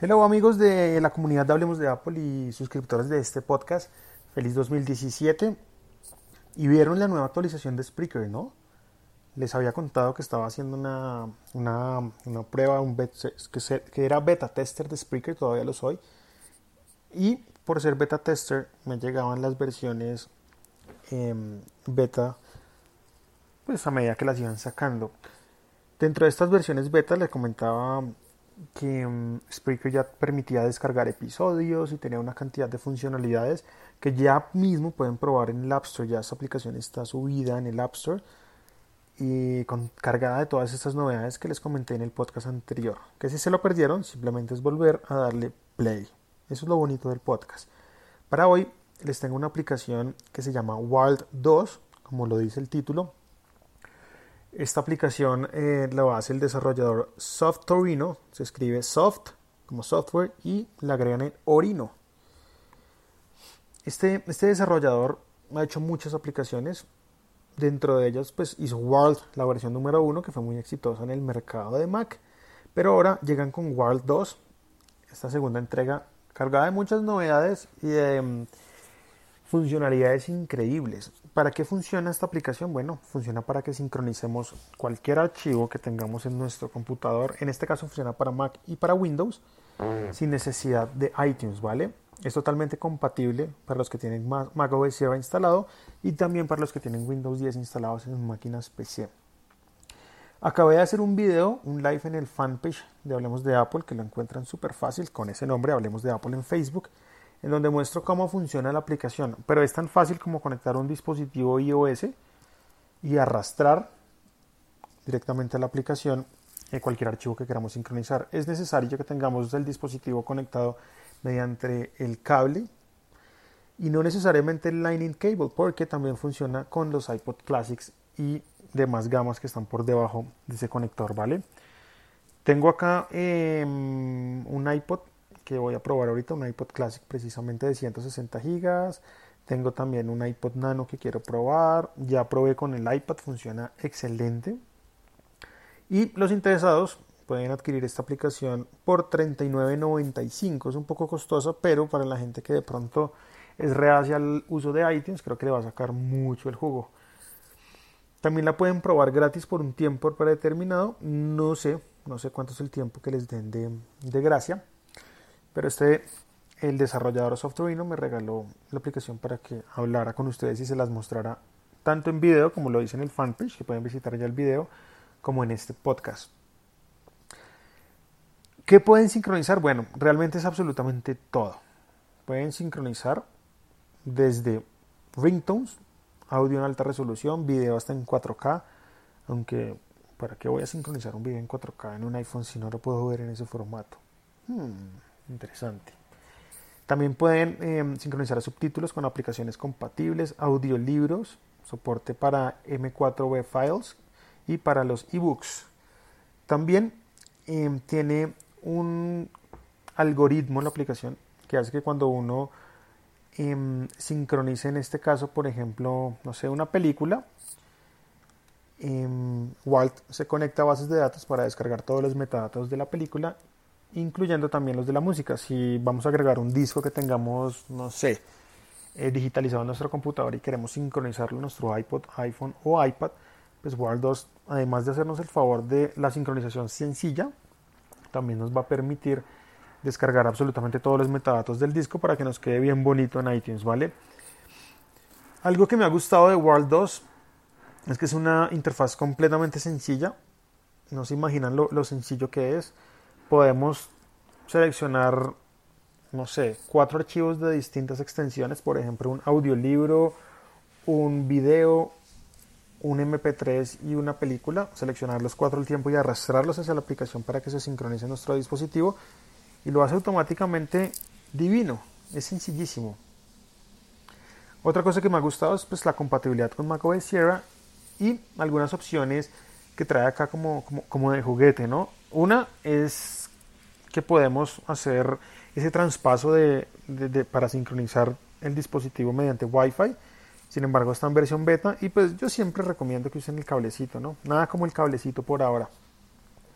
Hello amigos de la comunidad de Hablemos de Apple y suscriptores de este podcast. Feliz 2017. Y vieron la nueva actualización de Spreaker, ¿no? Les había contado que estaba haciendo una, una, prueba, un que, era beta tester de Spreaker, todavía lo soy. Y por ser beta tester me llegaban las versiones em, beta pues a medida que las iban sacando. Dentro de estas versiones beta le comentaba que mm, Spreaker ya permitía descargar episodios y tenía una cantidad de funcionalidades que ya mismo pueden probar en el App Store. Ya esta aplicación está subida en el App Store y cargada de todas estas novedades que les comenté en el podcast anterior. Que si se lo perdieron, simplemente es volver a darle play. Eso es lo bonito del podcast. Para hoy les tengo una aplicación que se llama Wild 2, como lo dice el título, esta aplicación eh, la hace el desarrollador Soft Torino, se escribe soft como software y la agregan en Orino. Este, este desarrollador ha hecho muchas aplicaciones, dentro de ellas pues hizo World, la versión número 1 que fue muy exitosa en el mercado de Mac, pero ahora llegan con World 2, esta segunda entrega cargada de muchas novedades y de mm, funcionalidades increíbles. ¿Para qué funciona esta aplicación? Bueno, funciona para que sincronicemos cualquier archivo que tengamos en nuestro computador. En este caso funciona para Mac y para Windows sin necesidad de iTunes, ¿vale? Es totalmente compatible para los que tienen Ma- Mac OS Sierra instalado y también para los que tienen Windows 10 instalados en máquinas PC. Acabé de hacer un video, un live en el fanpage de Hablemos de Apple, que lo encuentran súper fácil con ese nombre, Hablemos de Apple en Facebook, en donde muestro cómo funciona la aplicación. Pero es tan fácil como conectar un dispositivo iOS y arrastrar directamente a la aplicación cualquier archivo que queramos sincronizar. Es necesario que tengamos el dispositivo conectado mediante el cable y no necesariamente el Lightning Cable, porque también funciona con los iPod Classics y demás gamas que están por debajo de ese conector, ¿vale? Tengo acá em, un iPod que voy a probar ahorita, un iPod Classic precisamente de 160 gigas. Tengo también un iPod Nano que quiero probar. Ya probé con el iPad, funciona excelente. Y los interesados pueden adquirir esta aplicación por $39.95. Es un poco costosa, pero para la gente que de pronto es reacia al uso de iTunes, creo que le va a sacar mucho el jugo. También la pueden probar gratis por un tiempo predeterminado. No sé, no sé cuánto es el tiempo que les den de, de gracia. Pero este, el desarrollador Softorino me regaló la aplicación para que hablara con ustedes y se las mostrara tanto en video como lo dice en el fanpage, que pueden visitar ya el video, como en este podcast. ¿Qué pueden sincronizar? Bueno, realmente es absolutamente todo. Pueden sincronizar desde ringtones, audio en alta resolución, video hasta en 4K, aunque ¿para qué voy a sincronizar un video en 4K en un iPhone si no lo puedo ver en ese formato? Hmm, interesante. También pueden eh, sincronizar subtítulos con aplicaciones compatibles, audiolibros, soporte para M4B files y para los ebooks. También eh, tiene un algoritmo en la aplicación que hace que cuando uno eh, sincronice en este caso, por ejemplo, no sé, una película, Walt se conecta a bases de datos para descargar todos los metadatos de la película, incluyendo también los de la música. Si vamos a agregar un disco que tengamos, no sé, eh, digitalizado en nuestro computador y queremos sincronizarlo en nuestro iPod, iPhone o iPad, pues Walt 2, además de hacernos el favor de la sincronización sencilla, también nos va a permitir descargar absolutamente todos los metadatos del disco para que nos quede bien bonito en iTunes, ¿vale? Algo que me ha gustado de World 2 es que es una interfaz completamente sencilla. No se imaginan lo, lo sencillo que es. Podemos seleccionar, no sé, cuatro archivos de distintas extensiones, por ejemplo, un audiolibro, un video, un MP3 y una película, seleccionar los cuatro al tiempo y arrastrarlos hacia la aplicación para que se sincronice nuestro dispositivo y lo hace automáticamente divino. Es sencillísimo. Otra cosa que me ha gustado es pues, la compatibilidad con macOS Sierra y algunas opciones que trae acá como, como, de juguete, ¿no? Una es que podemos hacer ese traspaso de, para sincronizar el dispositivo mediante Wi-Fi. Sin embargo, está en versión beta y pues yo siempre recomiendo que usen el cablecito, ¿no? Nada como el cablecito por ahora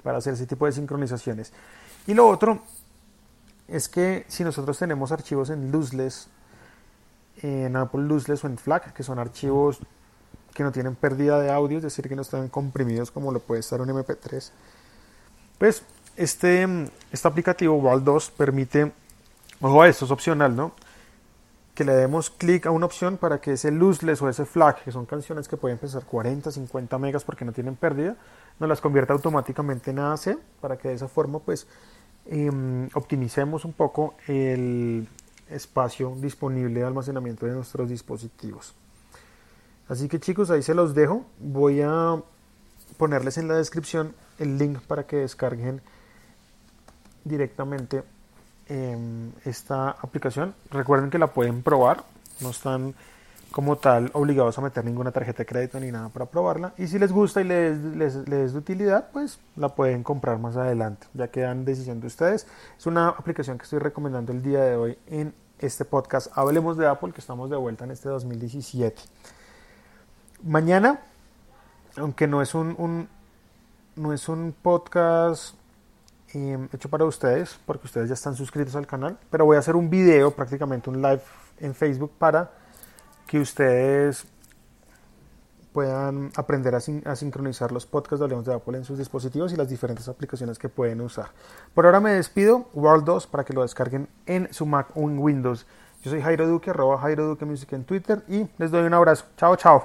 para hacer ese tipo de sincronizaciones. Y lo otro es que si nosotros tenemos archivos en lossless, en Apple lossless o en FLAC, que son archivos que no tienen pérdida de audio, es decir, que no están comprimidos como lo puede estar un MP3, pues este, este aplicativo Wall 2 permite, ojo esto es opcional, ¿no? Que le demos clic a una opción para que ese lossless o ese FLAC, que son canciones que pueden pesar 40, 50 megas porque no tienen pérdida, nos las convierta automáticamente en AAC para que de esa forma pues em, optimicemos un poco el espacio disponible de almacenamiento de nuestros dispositivos. Así que chicos, ahí se los dejo. Voy a ponerles en la descripción el link para que descarguen directamente em, esta aplicación. Recuerden que la pueden probar, no están como tal obligados a meter ninguna tarjeta de crédito ni nada para probarla. Y si les gusta y les, les, les de utilidad, pues la pueden comprar más adelante. Ya quedan decisión de ustedes. Es una aplicación que estoy recomendando el día de hoy en este podcast. Hablemos de Apple, que estamos de vuelta en este 2017. Mañana, aunque no es un, no es un podcast em, hecho para ustedes, porque ustedes ya están suscritos al canal, pero voy a hacer un video, prácticamente un live en Facebook para que ustedes puedan aprender a, sincronizar los podcasts de Hablemos de Apple en sus dispositivos y las diferentes aplicaciones que pueden usar. Por ahora me despido, World 2 para que lo descarguen en su Mac o en Windows. Yo soy Jairo Duque, arroba Jairo Duque Music en Twitter y les doy un abrazo. Chao, chao.